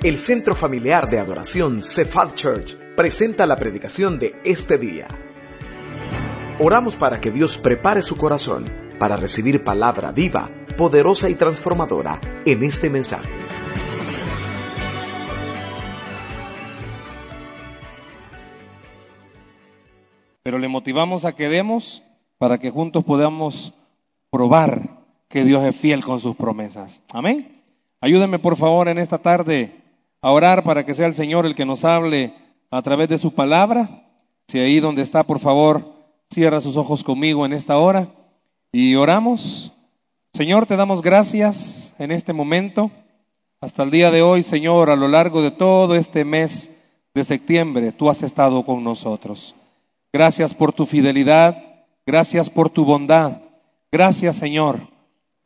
El Centro Familiar de Adoración Cephal Church presenta la predicación de este día. Oramos para que Dios prepare su corazón para recibir palabra viva, poderosa y transformadora en este mensaje. Pero le motivamos a que demos para que juntos podamos probar que Dios es fiel con sus promesas. Amén. Ayúdenme por favor en esta tarde a orar para que sea el Señor el que nos hable a través de su palabra. Si ahí donde está, por favor, cierra sus ojos conmigo en esta hora y oramos. Señor, te damos gracias en este momento. Hasta el día de hoy, Señor, a lo largo de todo este mes de septiembre, tú has estado con nosotros. Gracias por tu fidelidad, gracias por tu bondad. Gracias, Señor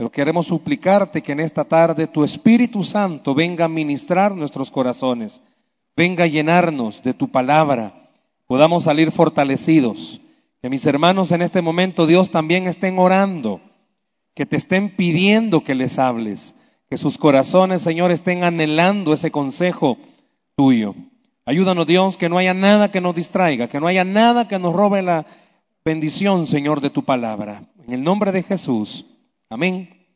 pero queremos suplicarte que en esta tarde tu Espíritu Santo venga a ministrar nuestros corazones, venga a llenarnos de tu palabra, podamos salir fortalecidos. Que mis hermanos en este momento, Dios, también estén orando, que te estén pidiendo que les hables, que sus corazones, Señor, estén anhelando ese consejo tuyo. Ayúdanos, Dios, que no haya nada que nos distraiga, que no haya nada que nos robe la bendición, Señor, de tu palabra. En el nombre de Jesús. Amén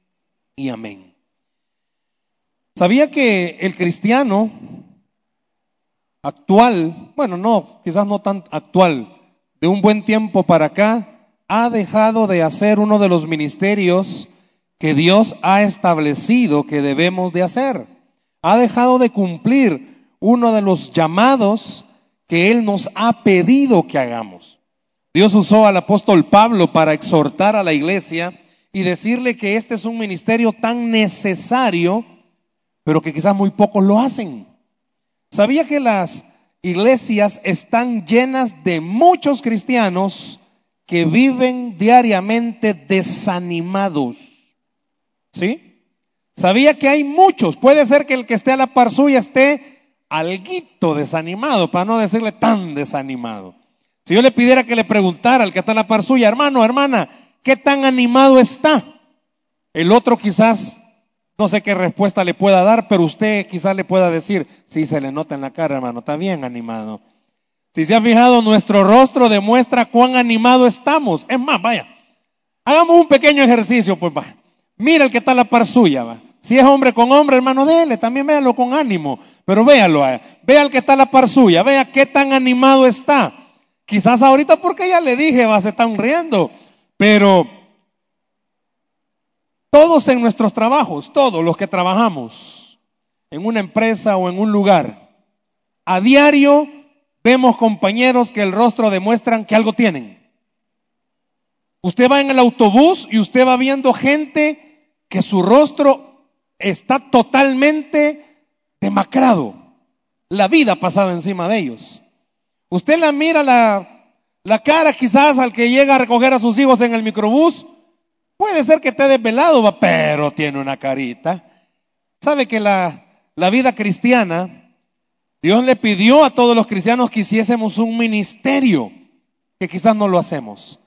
y amén. ¿Sabía que el cristiano actual, bueno, no, quizás no tan actual, de un buen tiempo para acá, ha dejado de hacer uno de los ministerios que Dios ha establecido que debemos de hacer? Ha dejado de cumplir uno de los llamados que Él nos ha pedido que hagamos. Dios usó al apóstol Pablo para exhortar a la iglesia y decirle que este es un ministerio tan necesario, pero que quizás muy pocos lo hacen. ¿Sabía que las iglesias están llenas de muchos cristianos que viven diariamente desanimados? ¿Sí? ¿Sabía que hay muchos? Puede ser que el que esté a la par suya esté alguito desanimado, para no decirle tan desanimado. Si yo le pidiera que le preguntara al que está a la par suya, hermano, hermana, ¿Qué tan animado está? El otro quizás, no sé qué respuesta le pueda dar, pero usted quizás le pueda decir, sí, se le nota en la cara, hermano, está bien animado. Si se ha fijado, nuestro rostro demuestra cuán animado estamos. Es más, vaya, hagamos un pequeño ejercicio, pues va. Mira el que está a la par suya, va. Si es hombre con hombre, hermano, déle, también véalo con ánimo. Pero véalo, vea el que está a la par suya, vea qué tan animado está. Quizás ahorita porque ya le dije, va, se están riendo. Pero todos en nuestros trabajos, todos los que trabajamos en una empresa o en un lugar, a diario vemos compañeros que el rostro demuestran que algo tienen. Usted va en el autobús y usted va viendo gente que su rostro está totalmente demacrado. La vida ha pasado encima de ellos. Usted la mira la la cara quizás al que llega a recoger a sus hijos en el microbús, puede ser que esté desvelado, pero tiene una carita. ¿Sabe que la, la vida cristiana, Dios le pidió a todos los cristianos que hiciésemos un ministerio, que quizás no lo hacemos.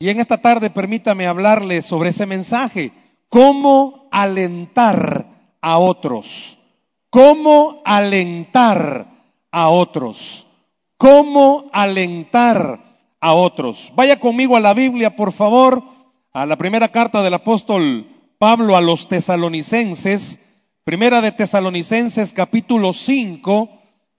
Y en esta tarde permítame hablarle sobre ese mensaje, cómo alentar a otros, cómo alentar a otros, cómo alentar a otros. Vaya conmigo a la Biblia, por favor, a la primera carta del apóstol Pablo a los tesalonicenses, primera de tesalonicenses capítulo 5,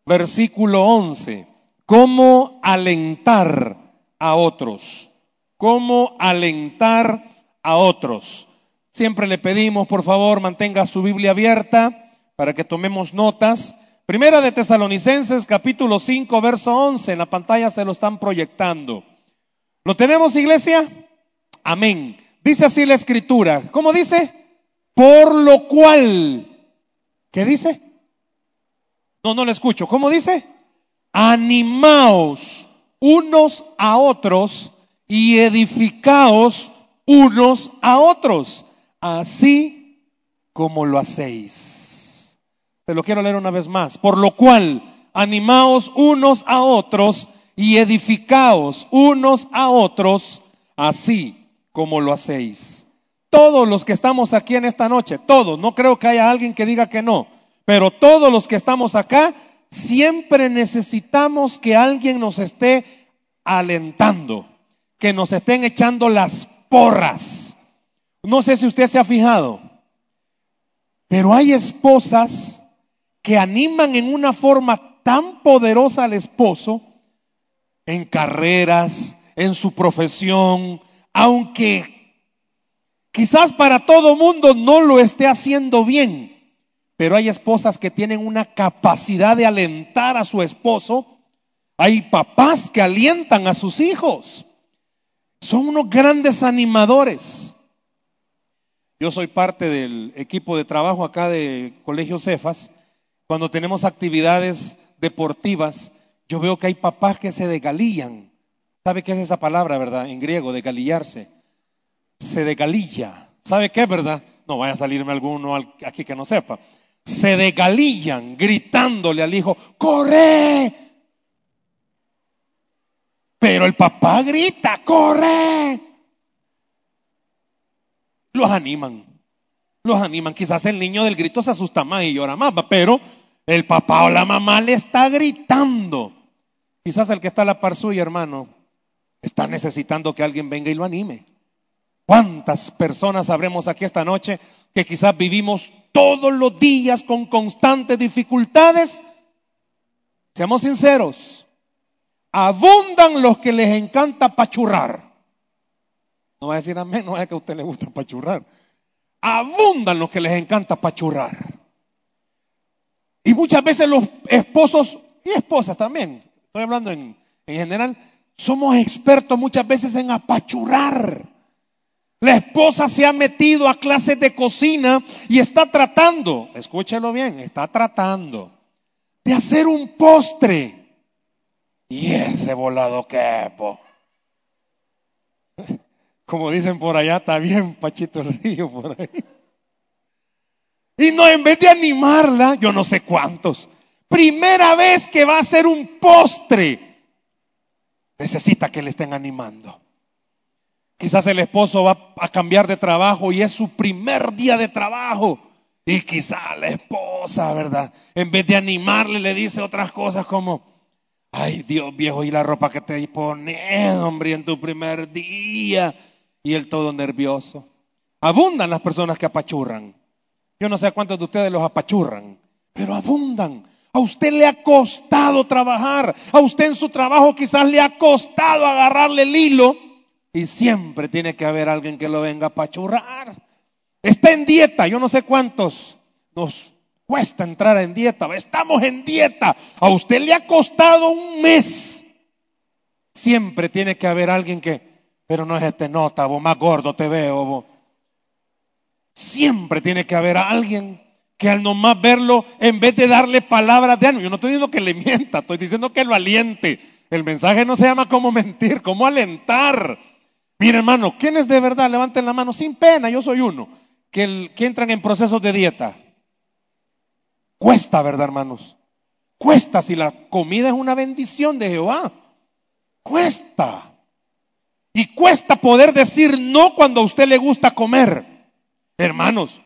versículo 11. ¿Cómo alentar a otros? ¿Cómo alentar a otros? Siempre le pedimos, por favor, mantenga su Biblia abierta para que tomemos notas. Primera de Tesalonicenses capítulo 5 verso 11, en la pantalla se lo están proyectando. ¿Lo tenemos iglesia? Amén. Dice así la escritura. ¿Cómo dice? Por lo cual. ¿Qué dice? No, no lo escucho. ¿Cómo dice? Animaos unos a otros y edificaos unos a otros, así como lo hacéis. Te lo quiero leer una vez más. Por lo cual, animaos unos a otros y edificaos unos a otros, así como lo hacéis. Todos los que estamos aquí en esta noche, todos, no creo que haya alguien que diga que no, Pero todos los que estamos acá, siempre necesitamos que alguien nos esté alentando, que nos estén echando las porras. No sé si usted se ha fijado, pero hay esposas que animan en una forma tan poderosa al esposo en carreras, en su profesión, aunque quizás para todo mundo no lo esté haciendo bien, pero hay esposas que tienen una capacidad de alentar a su esposo. Hay papás que alientan a sus hijos. Son unos grandes animadores. Yo soy parte del equipo de trabajo acá de Colegio Cefas. Cuando tenemos actividades deportivas, yo veo que hay papás que se degalillan. ¿Sabe qué es esa palabra, verdad? En griego, degalillarse. Se degalilla. ¿Sabe qué, verdad? No vaya a salirme alguno aquí que no sepa se degalillan gritándole al hijo, corre. Pero el papá grita, corre. Los animan, los animan. Quizás el niño del grito se asusta más y llora más, pero el papá o la mamá le está gritando. Quizás el que está a la par suya, hermano, está necesitando que alguien venga y lo anime. ¿Cuántas personas habremos aquí esta noche que quizás vivimos todos los días con constantes dificultades? Seamos sinceros, abundan los que les encanta pachurrar. No va a decir amén, no es que a usted le gusta pachurrar. Abundan los que les encanta pachurrar. Y muchas veces los esposos y esposas también, estoy hablando en, en general, somos expertos muchas veces en apachurrar. La esposa se ha metido a clases de cocina y está tratando, escúchelo bien, está tratando de hacer un postre. Y ese volado quepo. Como dicen por allá, está bien Pachito el Río por ahí. Y no, en vez de animarla, yo no sé cuántos, primera vez que va a hacer un postre, necesita que le estén animando. Quizás el esposo va a cambiar de trabajo y es su primer día de trabajo. Y quizá la esposa, ¿verdad? En vez de animarle, le dice otras cosas como, ay Dios viejo, y la ropa que te pones, hombre, en tu primer día. Y él todo nervioso. Abundan las personas que apachurran. Yo no sé cuántos de ustedes los apachurran, pero abundan. A usted le ha costado trabajar. A usted en su trabajo quizás le ha costado agarrarle el hilo y siempre tiene que haber alguien que lo venga a pachurrar. Está en dieta, yo no sé cuántos nos cuesta entrar en dieta. Estamos en dieta. A usted le ha costado un mes. Siempre tiene que haber alguien que, pero no es este nota, vos más gordo te veo. Siempre tiene que haber alguien que al nomás verlo, en vez de darle palabras de ánimo, yo no estoy diciendo que le mienta, estoy diciendo que lo aliente. El mensaje no se llama cómo mentir, cómo alentar. Mira, hermano, ¿quiénes de verdad levanten la mano sin pena? Yo soy uno. Que, que entran en procesos de dieta. Cuesta, ¿verdad, hermanos? Cuesta si la comida es una bendición de Jehová. Cuesta. Y cuesta poder decir no cuando a usted le gusta comer. Hermanos,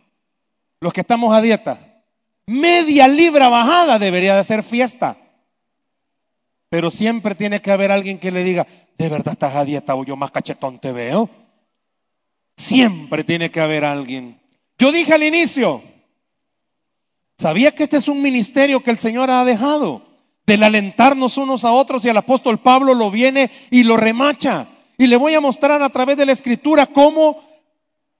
los que estamos a dieta, media libra bajada debería de ser fiesta. Pero siempre tiene que haber alguien que le diga, ¿de verdad estás a dieta o yo más cachetón te veo? Siempre tiene que haber alguien. Yo dije al inicio, ¿sabía que este es un ministerio que el Señor ha dejado? Del alentarnos unos a otros y el apóstol Pablo lo viene y lo remacha. Y le voy a mostrar a través de la escritura cómo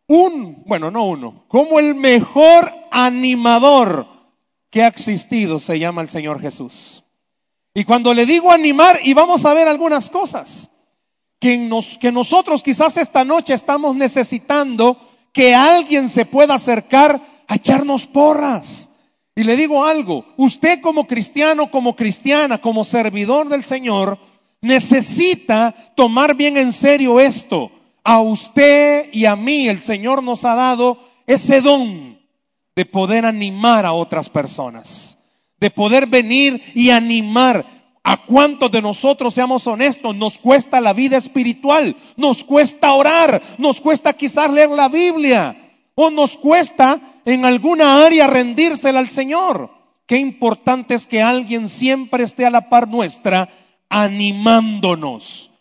un, bueno, no uno, como el mejor animador que ha existido se llama el Señor Jesús. Y cuando le digo animar, y vamos a ver algunas cosas, que, nos, que nosotros quizás esta noche estamos necesitando que alguien se pueda acercar a echarnos porras. Y le digo algo, usted como cristiano, como cristiana, como servidor del Señor, necesita tomar bien en serio esto. A usted y a mí el Señor nos ha dado ese don de poder animar a otras personas de poder venir y animar a cuantos de nosotros seamos honestos, nos cuesta la vida espiritual, nos cuesta orar, nos cuesta quizás leer la Biblia o nos cuesta en alguna área rendírsela al Señor. Qué importante es que alguien siempre esté a la par nuestra animándonos.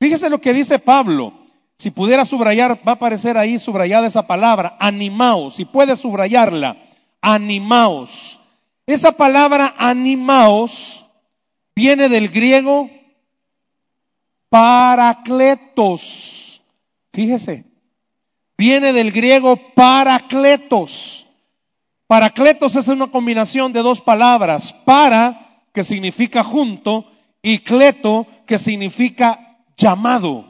Fíjese lo que dice Pablo. Si pudiera subrayar, va a aparecer ahí subrayada esa palabra, animaos. Si puede subrayarla, animaos. Esa palabra animaos viene del griego paracletos. Fíjese, viene del griego paracletos. Paracletos es una combinación de dos palabras, para, que significa junto, y cleto, que significa llamado.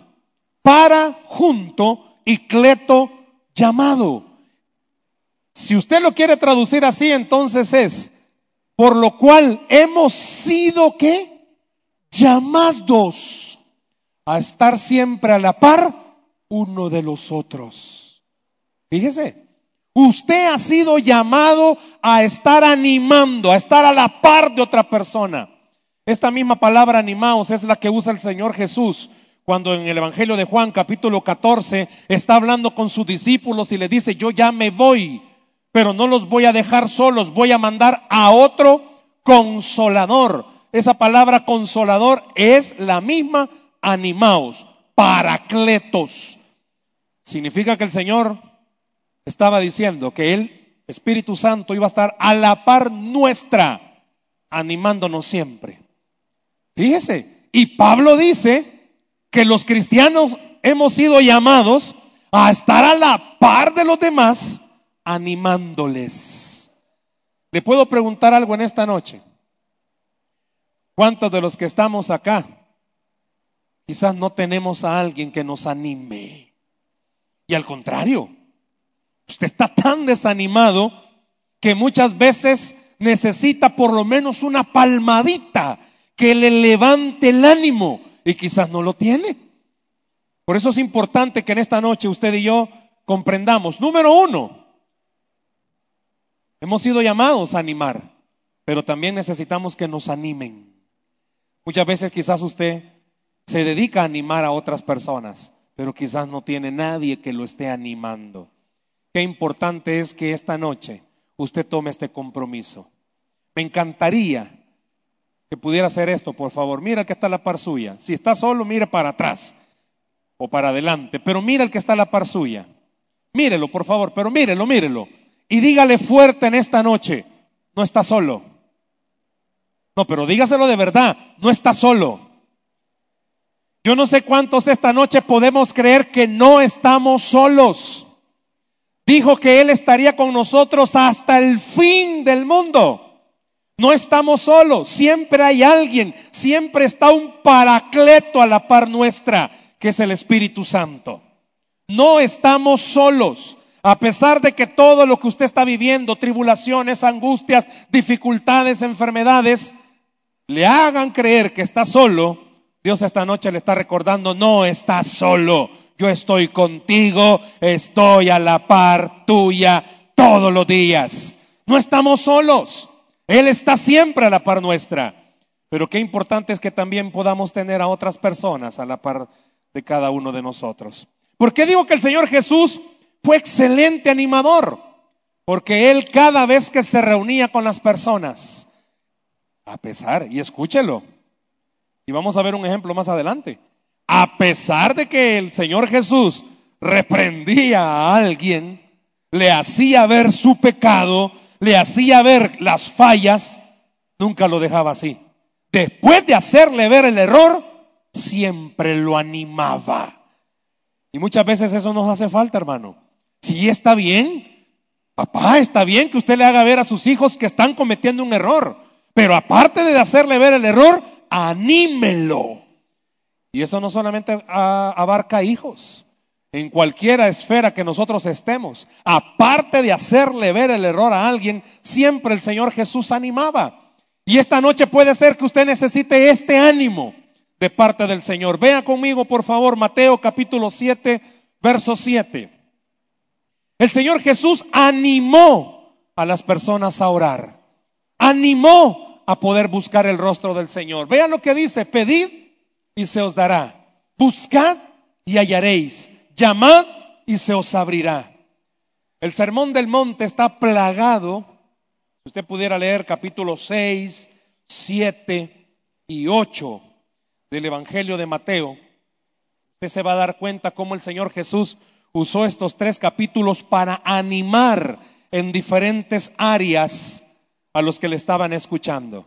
Para, junto, y cleto, llamado. Si usted lo quiere traducir así, entonces es, por lo cual hemos sido qué? Llamados a estar siempre a la par uno de los otros. Fíjese, usted ha sido llamado a estar animando, a estar a la par de otra persona. Esta misma palabra animaos es la que usa el Señor Jesús cuando en el Evangelio de Juan capítulo 14 está hablando con sus discípulos y le dice, yo ya me voy, pero no los voy a dejar solos, voy a mandar a otro consolador. Esa palabra consolador es la misma animaos, paracletos. Significa que el Señor estaba diciendo que el Espíritu Santo iba a estar a la par nuestra, animándonos siempre. Fíjese, y Pablo dice que los cristianos hemos sido llamados a estar a la par de los demás, animándoles. Le puedo preguntar algo en esta noche. ¿Cuántos de los que estamos acá quizás no tenemos a alguien que nos anime? Y al contrario, usted está tan desanimado que muchas veces necesita por lo menos una palmadita que le levante el ánimo y quizás no lo tiene. Por eso es importante que en esta noche usted y yo comprendamos, número uno, hemos sido llamados a animar, pero también necesitamos que nos animen. Muchas veces quizás usted se dedica a animar a otras personas, pero quizás no tiene nadie que lo esté animando. Qué importante es que esta noche usted tome este compromiso. Me encantaría que pudiera hacer esto, por favor. Mira el que está a la par suya. Si está solo, mire para atrás o para adelante, pero mira el que está a la par suya. Mírelo, por favor, pero mírelo, mírelo. Y dígale fuerte en esta noche, no está solo. No, pero dígaselo de verdad, no está solo. Yo no sé cuántos esta noche podemos creer que no estamos solos. Dijo que Él estaría con nosotros hasta el fin del mundo. No estamos solos, siempre hay alguien, siempre está un paracleto a la par nuestra, que es el Espíritu Santo. No estamos solos. A pesar de que todo lo que usted está viviendo, tribulaciones, angustias, dificultades, enfermedades, le hagan creer que está solo, Dios esta noche le está recordando, no estás solo, yo estoy contigo, estoy a la par tuya todos los días. No estamos solos. Él está siempre a la par nuestra. Pero qué importante es que también podamos tener a otras personas a la par de cada uno de nosotros. ¿Por qué digo que el Señor Jesús fue excelente animador? Porque Él cada vez que se reunía con las personas, a pesar, y escúchelo, y vamos a ver un ejemplo más adelante, a pesar de que el Señor Jesús reprendía a alguien, le hacía ver su pecado, le hacía ver las fallas, nunca lo dejaba así. Después de hacerle ver el error, siempre lo animaba. Y muchas veces eso nos hace falta, hermano. Si está bien, papá, está bien que usted le haga ver a sus hijos que están cometiendo un error. Pero aparte de hacerle ver el error, anímelo. Y eso no solamente abarca hijos en cualquiera esfera que nosotros estemos, aparte de hacerle ver el error a alguien, siempre el Señor Jesús animaba. Y esta noche puede ser que usted necesite este ánimo de parte del Señor. Vea conmigo, por favor, Mateo capítulo 7, verso 7. El Señor Jesús animó a las personas a orar. Animó a poder buscar el rostro del Señor. Vean lo que dice, pedid y se os dará. Buscad y hallaréis llamad y se os abrirá. El sermón del monte está plagado. Si usted pudiera leer capítulo 6, 7 y 8 del Evangelio de Mateo, usted se va a dar cuenta cómo el Señor Jesús usó estos tres capítulos para animar en diferentes áreas a los que le estaban escuchando.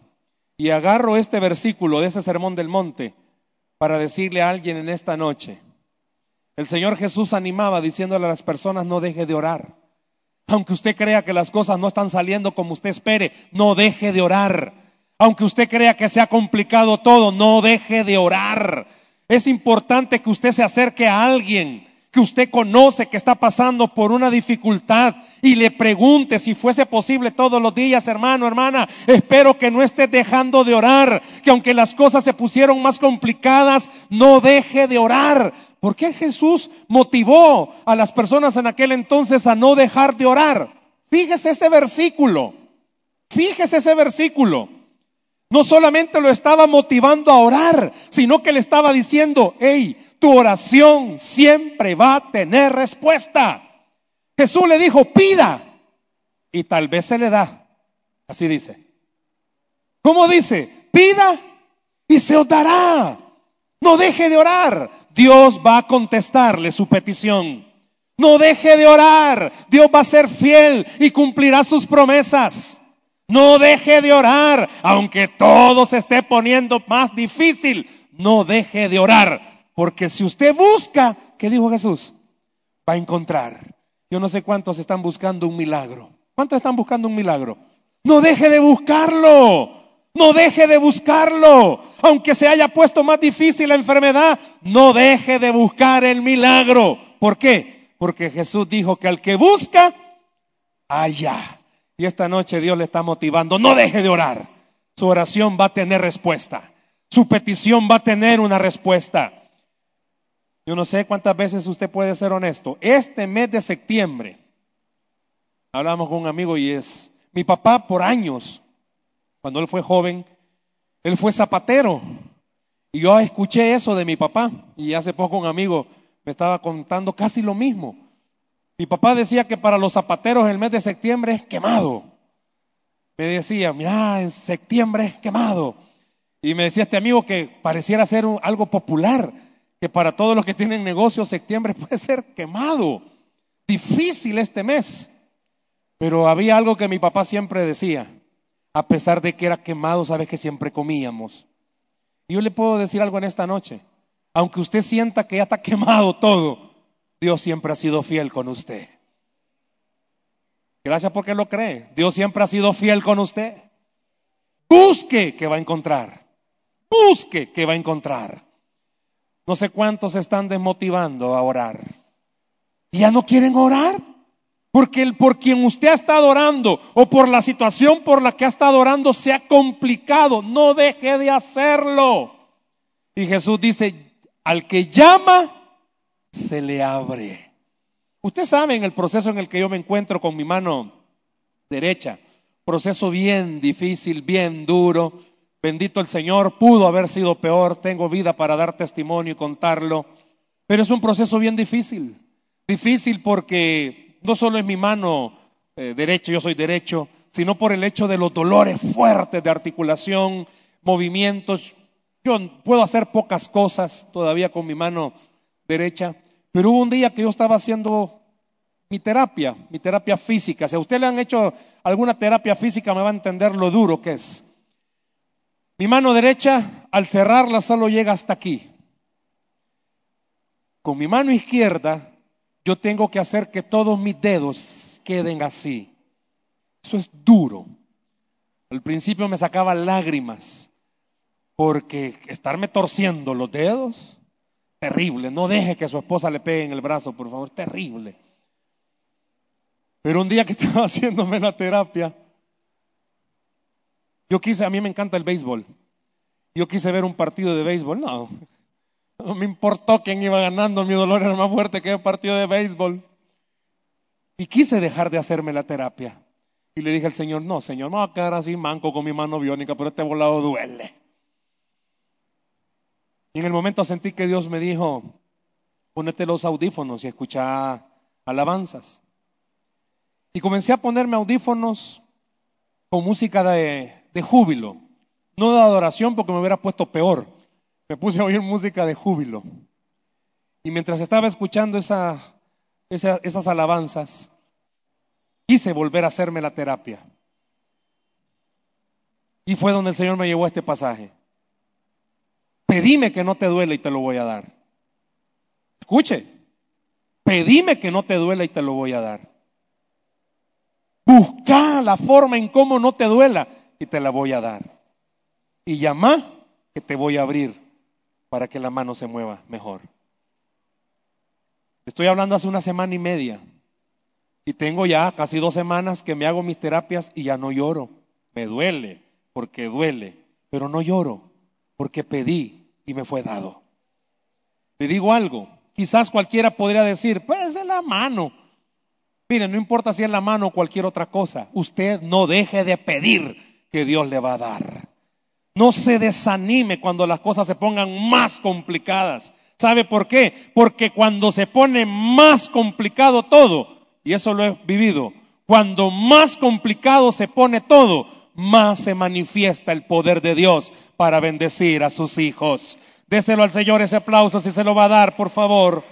Y agarro este versículo de ese sermón del monte para decirle a alguien en esta noche, el Señor Jesús animaba diciéndole a las personas, no deje de orar. Aunque usted crea que las cosas no están saliendo como usted espere, no deje de orar. Aunque usted crea que se ha complicado todo, no deje de orar. Es importante que usted se acerque a alguien que usted conoce que está pasando por una dificultad y le pregunte si fuese posible todos los días, hermano, hermana, espero que no esté dejando de orar, que aunque las cosas se pusieron más complicadas, no deje de orar. ¿Por qué Jesús motivó a las personas en aquel entonces a no dejar de orar? Fíjese ese versículo, fíjese ese versículo. No solamente lo estaba motivando a orar, sino que le estaba diciendo, hey, tu oración siempre va a tener respuesta. Jesús le dijo, pida, y tal vez se le da. Así dice. ¿Cómo dice? Pida y se os dará. No deje de orar. Dios va a contestarle su petición. No deje de orar. Dios va a ser fiel y cumplirá sus promesas. No deje de orar, aunque todo se esté poniendo más difícil. No deje de orar, porque si usted busca, ¿qué dijo Jesús? Va a encontrar. Yo no sé cuántos están buscando un milagro. ¿Cuántos están buscando un milagro? No deje de buscarlo. No deje de buscarlo. Aunque se haya puesto más difícil la enfermedad, no deje de buscar el milagro. ¿Por qué? Porque Jesús dijo que al que busca, allá. Y esta noche Dios le está motivando, no deje de orar. Su oración va a tener respuesta. Su petición va a tener una respuesta. Yo no sé cuántas veces usted puede ser honesto. Este mes de septiembre, hablamos con un amigo y es, mi papá por años, cuando él fue joven, él fue zapatero. Y yo escuché eso de mi papá. Y hace poco un amigo me estaba contando casi lo mismo. Mi papá decía que para los zapateros el mes de septiembre es quemado. Me decía, mira, en septiembre es quemado. Y me decía este amigo que pareciera ser algo popular, que para todos los que tienen negocios septiembre puede ser quemado. Difícil este mes. Pero había algo que mi papá siempre decía, a pesar de que era quemado, sabes que siempre comíamos. Yo le puedo decir algo en esta noche, aunque usted sienta que ya está quemado todo, Dios siempre ha sido fiel con usted. Gracias porque lo cree. Dios siempre ha sido fiel con usted. Busque que va a encontrar. Busque que va a encontrar. No sé cuántos están desmotivando a orar. ¿Y ya no quieren orar? Porque el por quien usted ha estado orando o por la situación por la que ha estado orando se ha complicado. No deje de hacerlo. Y Jesús dice, al que llama, se le abre. Usted sabe en el proceso en el que yo me encuentro con mi mano derecha, proceso bien difícil, bien duro. Bendito el Señor, pudo haber sido peor, tengo vida para dar testimonio y contarlo, pero es un proceso bien difícil. Difícil porque no solo es mi mano eh, derecha, yo soy derecho, sino por el hecho de los dolores fuertes de articulación, movimientos. Yo puedo hacer pocas cosas todavía con mi mano derecha, pero hubo un día que yo estaba haciendo mi terapia, mi terapia física. Si a usted le han hecho alguna terapia física, me va a entender lo duro que es. Mi mano derecha, al cerrarla, solo llega hasta aquí. Con mi mano izquierda, yo tengo que hacer que todos mis dedos queden así. Eso es duro. Al principio me sacaba lágrimas, porque estarme torciendo los dedos Terrible. No deje que su esposa le pegue en el brazo, por favor. Terrible. Pero un día que estaba haciéndome la terapia, yo quise, a mí me encanta el béisbol. Yo quise ver un partido de béisbol. No, no me importó quién iba ganando. Mi dolor era más fuerte que el partido de béisbol. Y quise dejar de hacerme la terapia. Y le dije al Señor, no, Señor, me voy a quedar así manco con mi mano biónica, pero este volado duele. Y en el momento sentí que Dios me dijo, ponete los audífonos y escucha alabanzas. Y comencé a ponerme audífonos con música de, de júbilo. No de adoración porque me hubiera puesto peor. Me puse a oír música de júbilo. Y mientras estaba escuchando esa, esa, esas alabanzas, quise volver a hacerme la terapia. Y fue donde el Señor me llevó a este pasaje. Pedime que no te duele y te lo voy a dar. Escuche, pedime que no te duela y te lo voy a dar. Busca la forma en cómo no te duela y te la voy a dar. Y llama que te voy a abrir para que la mano se mueva mejor. Estoy hablando hace una semana y media y tengo ya casi dos semanas que me hago mis terapias y ya no lloro. Me duele porque duele, pero no lloro porque pedí y me fue dado. Le digo algo, quizás cualquiera podría decir, pues es la mano. Mire, no importa si es la mano o cualquier otra cosa, usted no deje de pedir que Dios le va a dar. No se desanime cuando las cosas se pongan más complicadas. ¿Sabe por qué? Porque cuando se pone más complicado todo, y eso lo he vivido, cuando más complicado se pone todo, más se manifiesta el poder de Dios para bendecir a sus hijos. Déselo al Señor ese aplauso si se lo va a dar, por favor.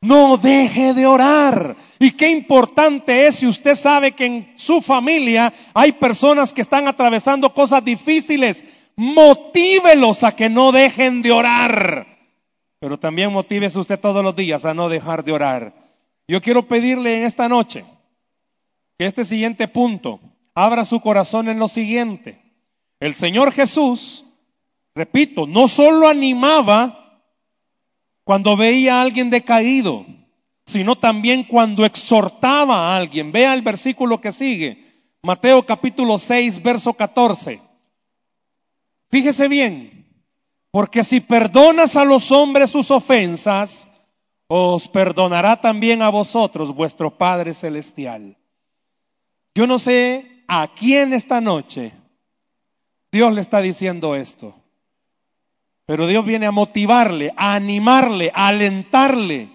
No deje de orar. Y qué importante es si usted sabe que en su familia hay personas que están atravesando cosas difíciles. Motívelos a que no dejen de orar. Pero también motívese usted todos los días a no dejar de orar. Yo quiero pedirle en esta noche que este siguiente punto abra su corazón en lo siguiente. El Señor Jesús, repito, no solo animaba cuando veía a alguien decaído, sino también cuando exhortaba a alguien. Vea el versículo que sigue, Mateo capítulo 6, verso 14. Fíjese bien, porque si perdonas a los hombres sus ofensas, os perdonará también a vosotros vuestro Padre Celestial. Yo no sé a quién esta noche Dios le está diciendo esto. Pero Dios viene a motivarle, a animarle, a alentarle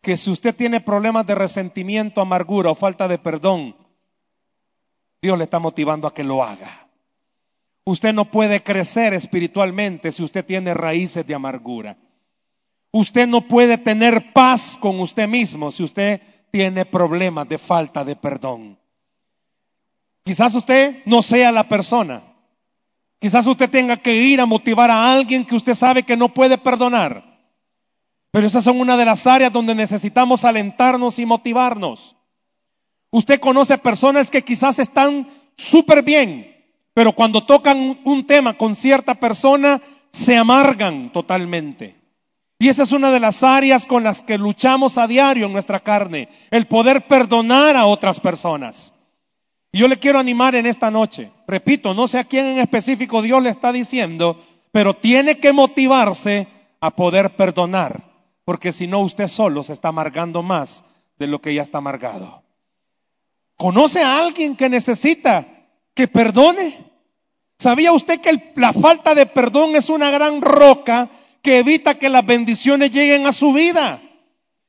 que si usted tiene problemas de resentimiento, amargura o falta de perdón, Dios le está motivando a que lo haga. Usted no puede crecer espiritualmente si usted tiene raíces de amargura. Usted no puede tener paz con usted mismo si usted tiene problemas de falta de perdón. Quizás usted no sea la persona Quizás usted tenga que ir a motivar a alguien que usted sabe que no puede perdonar. Pero esas son una de las áreas donde necesitamos alentarnos y motivarnos. Usted conoce personas que quizás están súper bien, pero cuando tocan un tema con cierta persona, se amargan totalmente. Y esa es una de las áreas con las que luchamos a diario en nuestra carne, el poder perdonar a otras personas. Y yo le quiero animar en esta noche. Repito, no sé a quién en específico Dios le está diciendo, pero tiene que motivarse a poder perdonar, porque si no usted solo se está amargando más de lo que ya está amargado. ¿Conoce a alguien que necesita que perdone? ¿Sabía usted que la falta de perdón es una gran roca que evita que las bendiciones lleguen a su vida?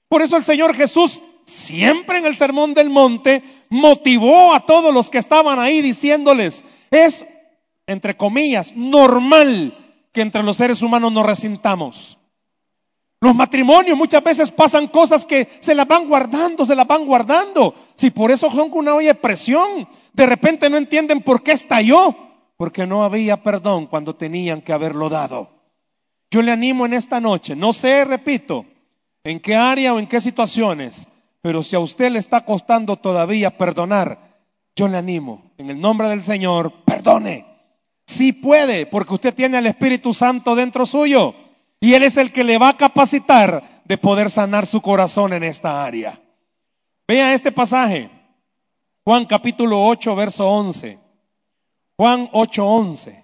Por eso el Señor Jesús siempre en el Sermón del Monte, motivó a todos los que estaban ahí diciéndoles, es, entre comillas, normal que entre los seres humanos nos resintamos. Los matrimonios muchas veces pasan cosas que se las van guardando, se las van guardando. Si por eso son una olla de presión, de repente no entienden por qué estalló, porque no había perdón cuando tenían que haberlo dado. Yo le animo en esta noche, no sé, repito, en qué área o en qué situaciones, pero si a usted le está costando todavía perdonar, yo le animo, en el nombre del Señor, perdone. Sí puede, porque usted tiene al Espíritu Santo dentro suyo. Y Él es el que le va a capacitar de poder sanar su corazón en esta área. Vea este pasaje. Juan capítulo 8, verso 11. Juan 8, 11.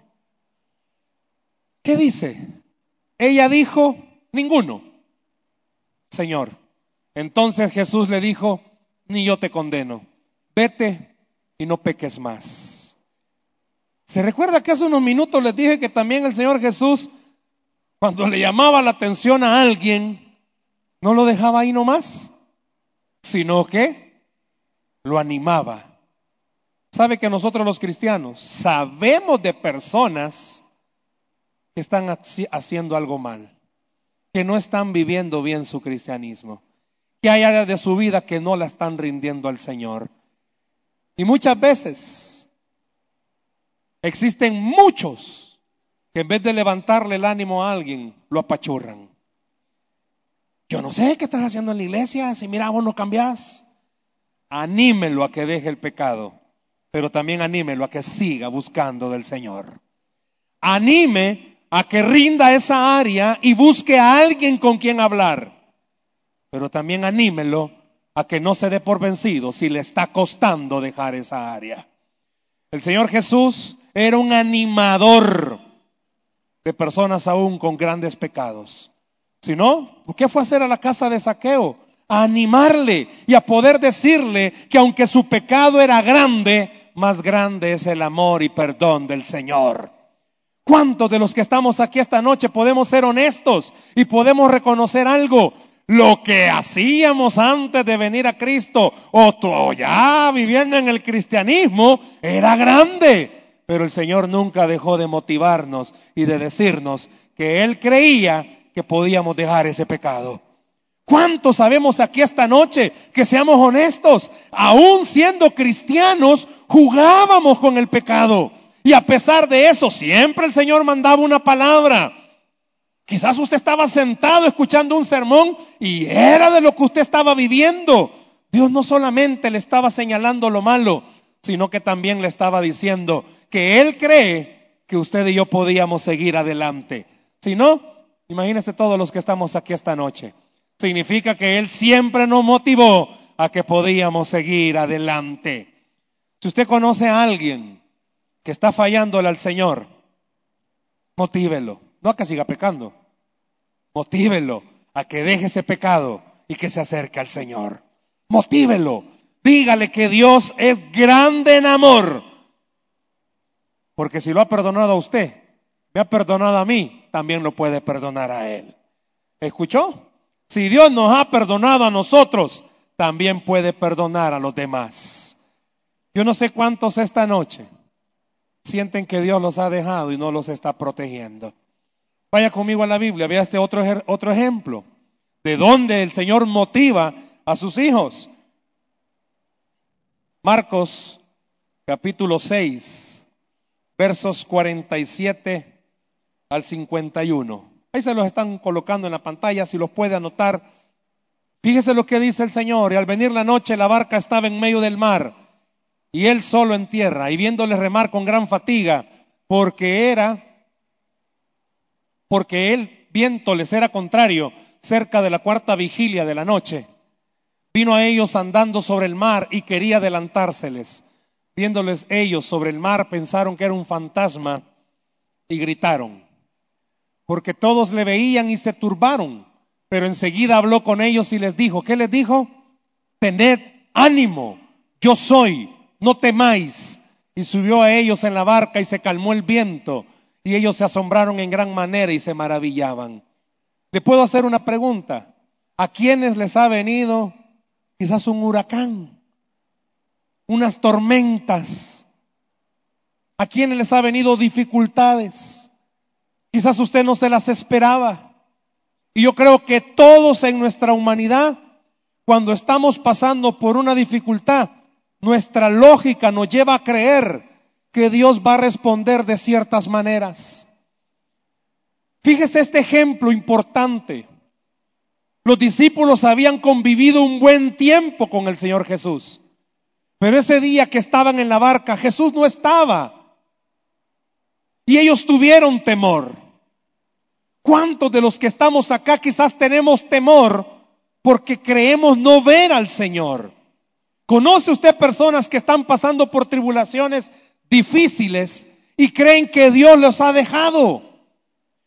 ¿Qué dice? Ella dijo, ninguno. Señor, entonces Jesús le dijo, ni yo te condeno, vete y no peques más. ¿Se recuerda que hace unos minutos les dije que también el Señor Jesús, cuando le llamaba la atención a alguien, no lo dejaba ahí nomás, sino que lo animaba. ¿Sabe que nosotros los cristianos sabemos de personas que están haciendo algo mal, que no están viviendo bien su cristianismo, que hay áreas de su vida que no la están rindiendo al Señor? Y muchas veces existen muchos que en vez de levantarle el ánimo a alguien, lo apachurran. Yo no sé qué estás haciendo en la iglesia, si mira, vos no cambiás. Anímelo a que deje el pecado, pero también anímelo a que siga buscando del Señor. Anime a que rinda esa área y busque a alguien con quien hablar, pero también anímelo a que no se dé por vencido si le está costando dejar esa área. El Señor Jesús era un animador de personas aún con grandes pecados. Si no, ¿qué fue a hacer a la casa de saqueo? A animarle y a poder decirle que aunque su pecado era grande, más grande es el amor y perdón del Señor. ¿Cuántos de los que estamos aquí esta noche podemos ser honestos y podemos reconocer algo? Lo que hacíamos antes de venir a Cristo o ya viviendo en el cristianismo era grande. Pero el Señor nunca dejó de motivarnos y de decirnos que Él creía que podíamos dejar ese pecado. ¿Cuántos sabemos aquí esta noche que seamos honestos? Aún siendo cristianos, jugábamos con el pecado. Y a pesar de eso, siempre el Señor mandaba una palabra. Quizás usted estaba sentado escuchando un sermón y era de lo que usted estaba viviendo. Dios no solamente le estaba señalando lo malo, sino que también le estaba diciendo que Él cree que usted y yo podíamos seguir adelante. Si no, imagínese todos los que estamos aquí esta noche. Significa que Él siempre nos motivó a que podíamos seguir adelante. Si usted conoce a alguien que está fallándole al Señor, motívelo. No a que siga pecando. Motívelo a que deje ese pecado y que se acerque al Señor. Motívelo. Dígale que Dios es grande en amor. Porque si lo ha perdonado a usted, me ha perdonado a mí, también lo puede perdonar a Él. ¿Escuchó? Si Dios nos ha perdonado a nosotros, también puede perdonar a los demás. Yo no sé cuántos esta noche sienten que Dios los ha dejado y no los está protegiendo. Vaya conmigo a la Biblia, vea este otro, otro ejemplo de dónde el Señor motiva a sus hijos. Marcos capítulo 6, versos 47 al 51. Ahí se los están colocando en la pantalla, si los puede anotar. Fíjese lo que dice el Señor. Y al venir la noche la barca estaba en medio del mar y él solo en tierra y viéndole remar con gran fatiga porque era porque el viento les era contrario cerca de la cuarta vigilia de la noche. Vino a ellos andando sobre el mar y quería adelantárseles. Viéndoles ellos sobre el mar, pensaron que era un fantasma y gritaron, porque todos le veían y se turbaron. Pero enseguida habló con ellos y les dijo, ¿qué les dijo? Tened ánimo, yo soy, no temáis. Y subió a ellos en la barca y se calmó el viento y ellos se asombraron en gran manera y se maravillaban. Le puedo hacer una pregunta. ¿A quiénes les ha venido quizás un huracán? Unas tormentas. ¿A quiénes les ha venido dificultades? Quizás usted no se las esperaba. Y yo creo que todos en nuestra humanidad, cuando estamos pasando por una dificultad, nuestra lógica nos lleva a creer que Dios va a responder de ciertas maneras. Fíjese este ejemplo importante. Los discípulos habían convivido un buen tiempo con el Señor Jesús. Pero ese día que estaban en la barca, Jesús no estaba. Y ellos tuvieron temor. ¿Cuántos de los que estamos acá quizás tenemos temor porque creemos no ver al Señor? ¿Conoce usted personas que están pasando por tribulaciones difíciles y creen que Dios los ha dejado.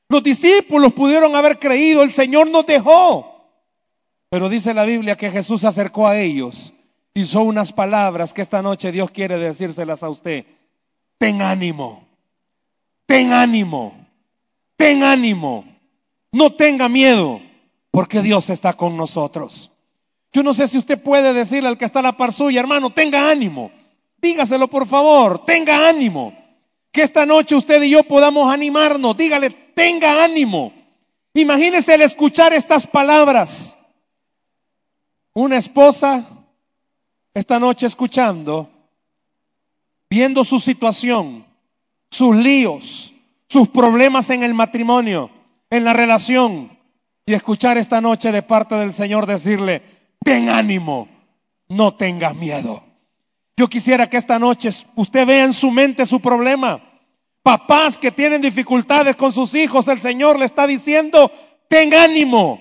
Los discípulos pudieron haber creído, el Señor nos dejó. Pero dice la Biblia que Jesús se acercó a ellos, hizo unas palabras que esta noche Dios quiere decírselas a usted. Ten ánimo, ten ánimo, ten ánimo, no tenga miedo, porque Dios está con nosotros. Yo no sé si usted puede decirle al que está a la par suya, hermano, tenga ánimo. Dígaselo por favor, tenga ánimo. Que esta noche usted y yo podamos animarnos. Dígale, tenga ánimo. Imagínese el escuchar estas palabras. Una esposa esta noche escuchando, viendo su situación, sus líos, sus problemas en el matrimonio, en la relación, y escuchar esta noche de parte del Señor decirle, ten ánimo, no tengas miedo. Yo quisiera que esta noche usted vea en su mente su problema. Papás que tienen dificultades con sus hijos, el Señor le está diciendo, ten ánimo,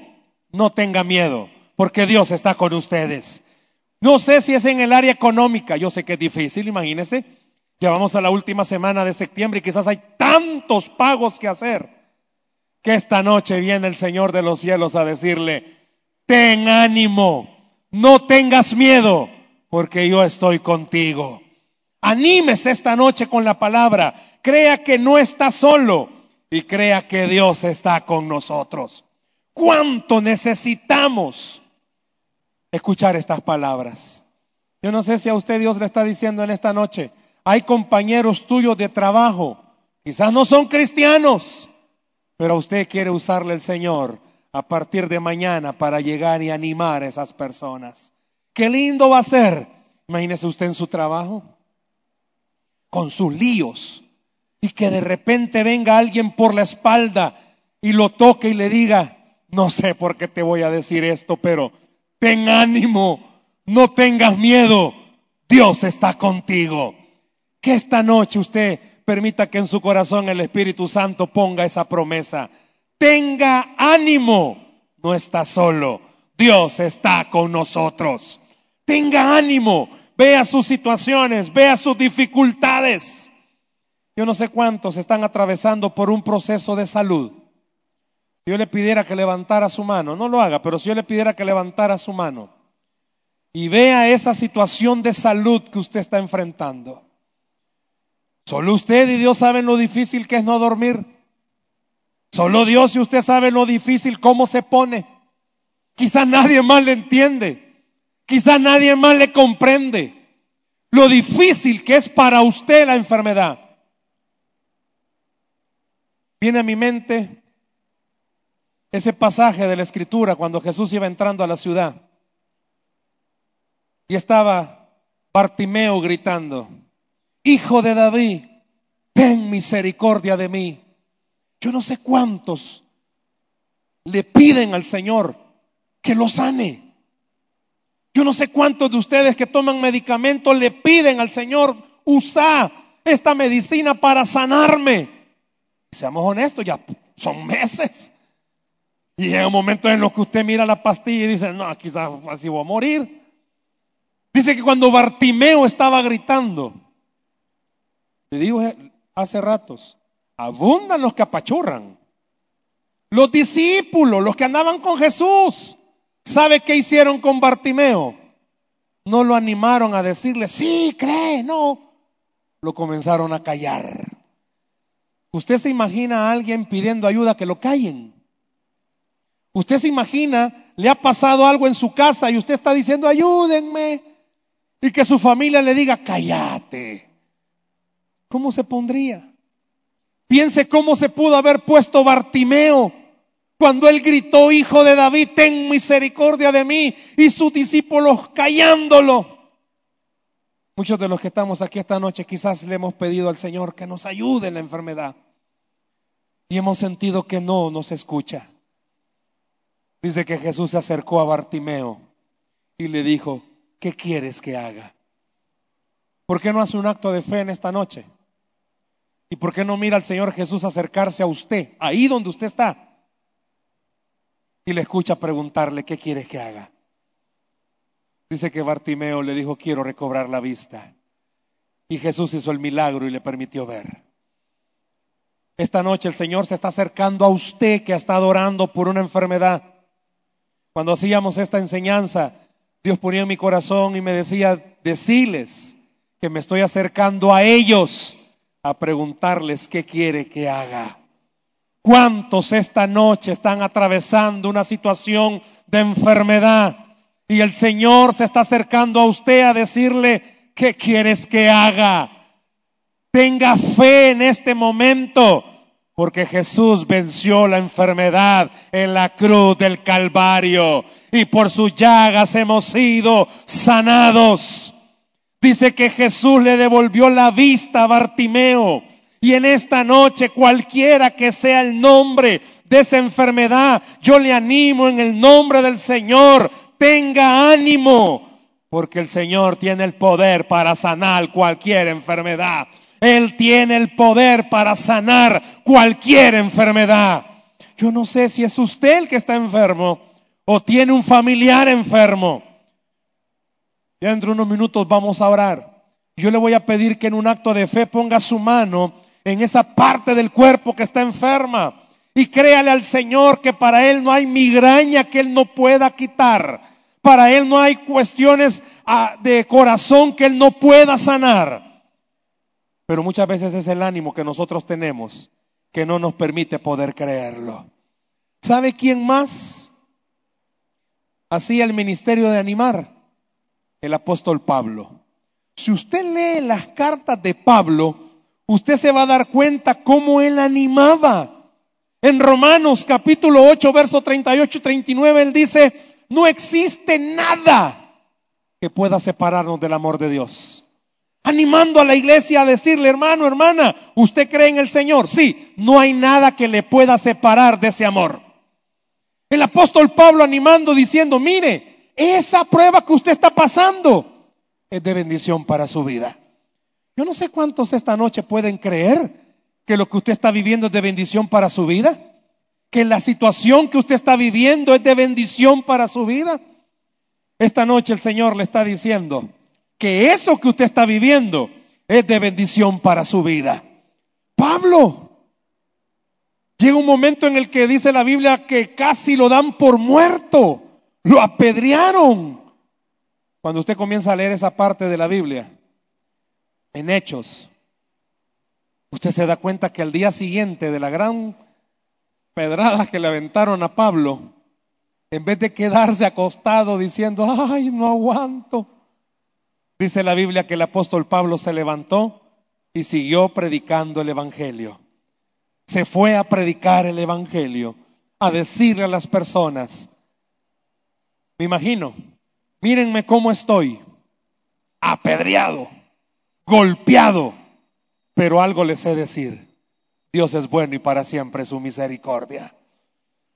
no tenga miedo, porque Dios está con ustedes. No sé si es en el área económica, yo sé que es difícil, imagínense. Ya vamos a la última semana de septiembre y quizás hay tantos pagos que hacer que esta noche viene el Señor de los cielos a decirle, ten ánimo, no tengas miedo, porque yo estoy contigo. Anímese esta noche con la palabra, crea que no está solo y crea que Dios está con nosotros. ¿Cuánto necesitamos escuchar estas palabras? Yo no sé si a usted Dios le está diciendo en esta noche, hay compañeros tuyos de trabajo, quizás no son cristianos, pero usted quiere usarle el Señor a partir de mañana para llegar y animar a esas personas. Qué lindo va a ser. Imagínese usted en su trabajo, con sus líos, y que de repente venga alguien por la espalda y lo toque y le diga, no sé por qué te voy a decir esto, pero ten ánimo, no tengas miedo, Dios está contigo. Que esta noche usted permita que en su corazón el Espíritu Santo ponga esa promesa. Tenga ánimo, no está solo, Dios está con nosotros. Tenga ánimo, vea sus situaciones, vea sus dificultades. Yo no sé cuántos están atravesando por un proceso de salud. Si yo le pidiera que levantara su mano, no lo haga, pero si yo le pidiera que levantara su mano y vea esa situación de salud que usted está enfrentando. Solo usted y Dios saben lo difícil que es no dormir. Solo Dios y usted sabe lo difícil cómo se pone. Quizás nadie más le entiende. Quizás nadie más le comprende. Lo difícil que es para usted la enfermedad. Viene a mi mente ese pasaje de la escritura cuando Jesús iba entrando a la ciudad. Y estaba Bartimeo gritando, Hijo de David, ten misericordia de mí. Yo no sé cuántos le piden al Señor que lo sane. Yo no sé cuántos de ustedes que toman medicamentos le piden al Señor, usa esta medicina para sanarme. Seamos honestos, ya son meses. Y llega un momento en los que usted mira la pastilla y dice, no, quizás así voy a morir. Dice que cuando Bartimeo estaba gritando, le digo hace ratos, abundan los que apachurran. Los discípulos, los que andaban con Jesús, ¿sabe qué hicieron con Bartimeo? No lo animaron a decirle, sí, cree, no. Lo comenzaron a callar. ¿Usted se imagina a alguien pidiendo ayuda que lo callen? ¿Usted se imagina, le ha pasado algo en su casa y usted está diciendo, ayúdenme? Y que su familia le diga, cállate. ¿cómo se pondría? Piense cómo se pudo haber puesto Bartimeo cuando él gritó, Hijo de David, ten misericordia de mí, y sus discípulos callándolo. Muchos de los que estamos aquí esta noche quizás le hemos pedido al Señor que nos ayude en la enfermedad y hemos sentido que no nos escucha. Dice que Jesús se acercó a Bartimeo y le dijo, ¿qué quieres que haga? ¿Por qué no hace un acto de fe en esta noche? ¿Y por qué no mira al Señor Jesús acercarse a usted, ahí donde usted está? Y le escucha preguntarle, ¿qué quieres que haga? Dice que Bartimeo le dijo, quiero recobrar la vista. Y Jesús hizo el milagro y le permitió ver. Esta noche el Señor se está acercando a usted que ha estado orando por una enfermedad. Cuando hacíamos esta enseñanza, Dios ponía en mi corazón y me decía, deciles que me estoy acercando a ellos a preguntarles qué quiere que haga. ¿Cuántos esta noche están atravesando una situación de enfermedad? Y el Señor se está acercando a usted a decirle, ¿qué quieres que haga? Tenga fe en este momento, porque Jesús venció la enfermedad en la cruz del Calvario y por sus llagas hemos sido sanados. Dice que Jesús le devolvió la vista a Bartimeo. Y en esta noche, cualquiera que sea el nombre de esa enfermedad, yo le animo en el nombre del Señor, tenga ánimo, porque el Señor tiene el poder para sanar cualquier enfermedad. Él tiene el poder para sanar cualquier enfermedad. Yo no sé si es usted el que está enfermo o tiene un familiar enfermo. Dentro de unos minutos vamos a orar. Yo le voy a pedir que en un acto de fe ponga su mano en esa parte del cuerpo que está enferma y créale al Señor que para Él no hay migraña que Él no pueda quitar. Para Él no hay cuestiones ah, de corazón que Él no pueda sanar. Pero muchas veces es el ánimo que nosotros tenemos que no nos permite poder creerlo. ¿Sabe quién más hacía el ministerio de animar? El apóstol Pablo. Si usted lee las cartas de Pablo, usted se va a dar cuenta cómo él animaba. En Romanos capítulo 8, verso 38 y 39, él dice, no existe nada que pueda separarnos del amor de Dios. Animando a la iglesia a decirle, hermano, hermana, ¿usted cree en el Señor? Sí, no hay nada que le pueda separar de ese amor. El apóstol Pablo animando diciendo, mire, esa prueba que usted está pasando es de bendición para su vida. Yo no sé cuántos esta noche pueden creer que lo que usted está viviendo es de bendición para su vida, que la situación que usted está viviendo es de bendición para su vida. Esta noche el Señor le está diciendo que eso que usted está viviendo es de bendición para su vida. Pablo, Llega un momento en el que dice la Biblia que casi lo dan por muerto, lo apedrearon. Cuando usted comienza a leer esa parte de la Biblia, en Hechos, usted se da cuenta que al día siguiente de la gran pedrada que le aventaron a Pablo, en vez de quedarse acostado diciendo, ay, no aguanto, dice la Biblia que el apóstol Pablo se levantó y siguió predicando el Evangelio. Se fue a predicar el Evangelio, a decirle a las personas, me imagino, mírenme cómo estoy, apedreado, golpeado, pero algo les sé decir, Dios es bueno y para siempre su misericordia.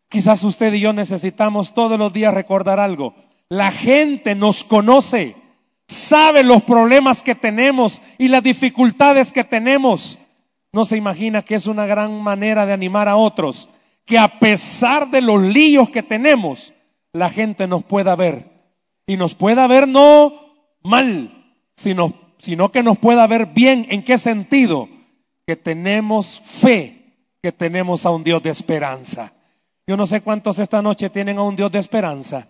Quizás usted y yo necesitamos todos los días recordar algo. La gente nos conoce, sabe los problemas que tenemos y las dificultades que tenemos no se imagina que es una gran manera de animar a otros, que a pesar de los líos que tenemos, la gente nos pueda ver. Y nos pueda ver no mal, sino, sino que nos pueda ver bien. ¿En qué sentido? Que tenemos fe, que tenemos a un Dios de esperanza. Yo no sé cuántos esta noche tienen a un Dios de esperanza.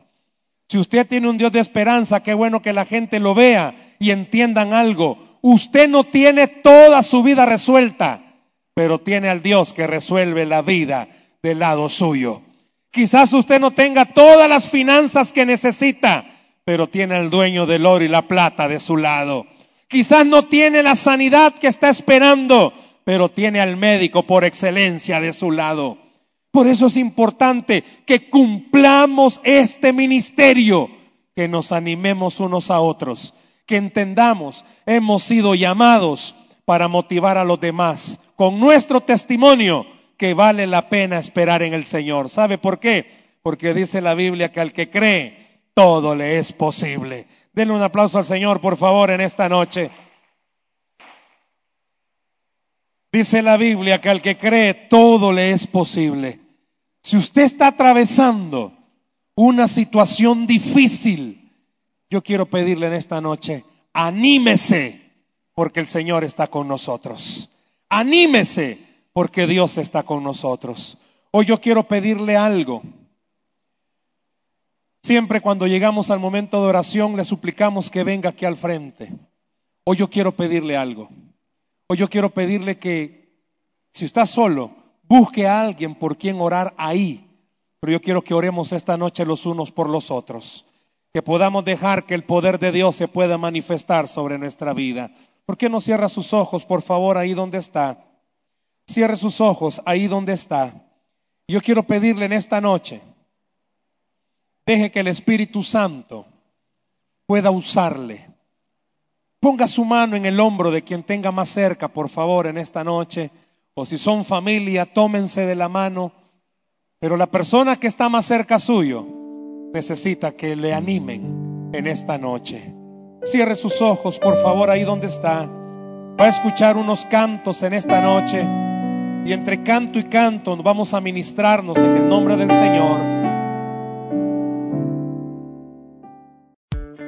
Si usted tiene un Dios de esperanza, qué bueno que la gente lo vea y entiendan algo. Usted no tiene toda su vida resuelta, pero tiene al Dios que resuelve la vida del lado suyo. Quizás usted no tenga todas las finanzas que necesita, pero tiene al dueño del oro y la plata de su lado. Quizás no tiene la sanidad que está esperando, pero tiene al médico por excelencia de su lado. Por eso es importante que cumplamos este ministerio, que nos animemos unos a otros que entendamos, hemos sido llamados para motivar a los demás con nuestro testimonio que vale la pena esperar en el Señor. ¿Sabe por qué? Porque dice la Biblia que al que cree, todo le es posible. Denle un aplauso al Señor, por favor, en esta noche. Dice la Biblia que al que cree, todo le es posible. Si usted está atravesando una situación difícil, yo quiero pedirle en esta noche, anímese porque el Señor está con nosotros. Anímese porque Dios está con nosotros. Hoy yo quiero pedirle algo. Siempre cuando llegamos al momento de oración le suplicamos que venga aquí al frente. Hoy yo quiero pedirle algo. Hoy yo quiero pedirle que si está solo, busque a alguien por quien orar ahí. Pero yo quiero que oremos esta noche los unos por los otros que podamos dejar que el poder de Dios se pueda manifestar sobre nuestra vida. ¿Por qué no cierra sus ojos, por favor, ahí donde está? Cierre sus ojos ahí donde está. Yo quiero pedirle en esta noche, deje que el Espíritu Santo pueda usarle. Ponga su mano en el hombro de quien tenga más cerca, por favor, en esta noche. O si son familia, tómense de la mano. Pero la persona que está más cerca suyo necesita que le animen en esta noche. Cierre sus ojos, por favor, ahí donde está. Va a escuchar unos cantos en esta noche. Y entre canto y canto vamos a ministrarnos en el nombre del Señor.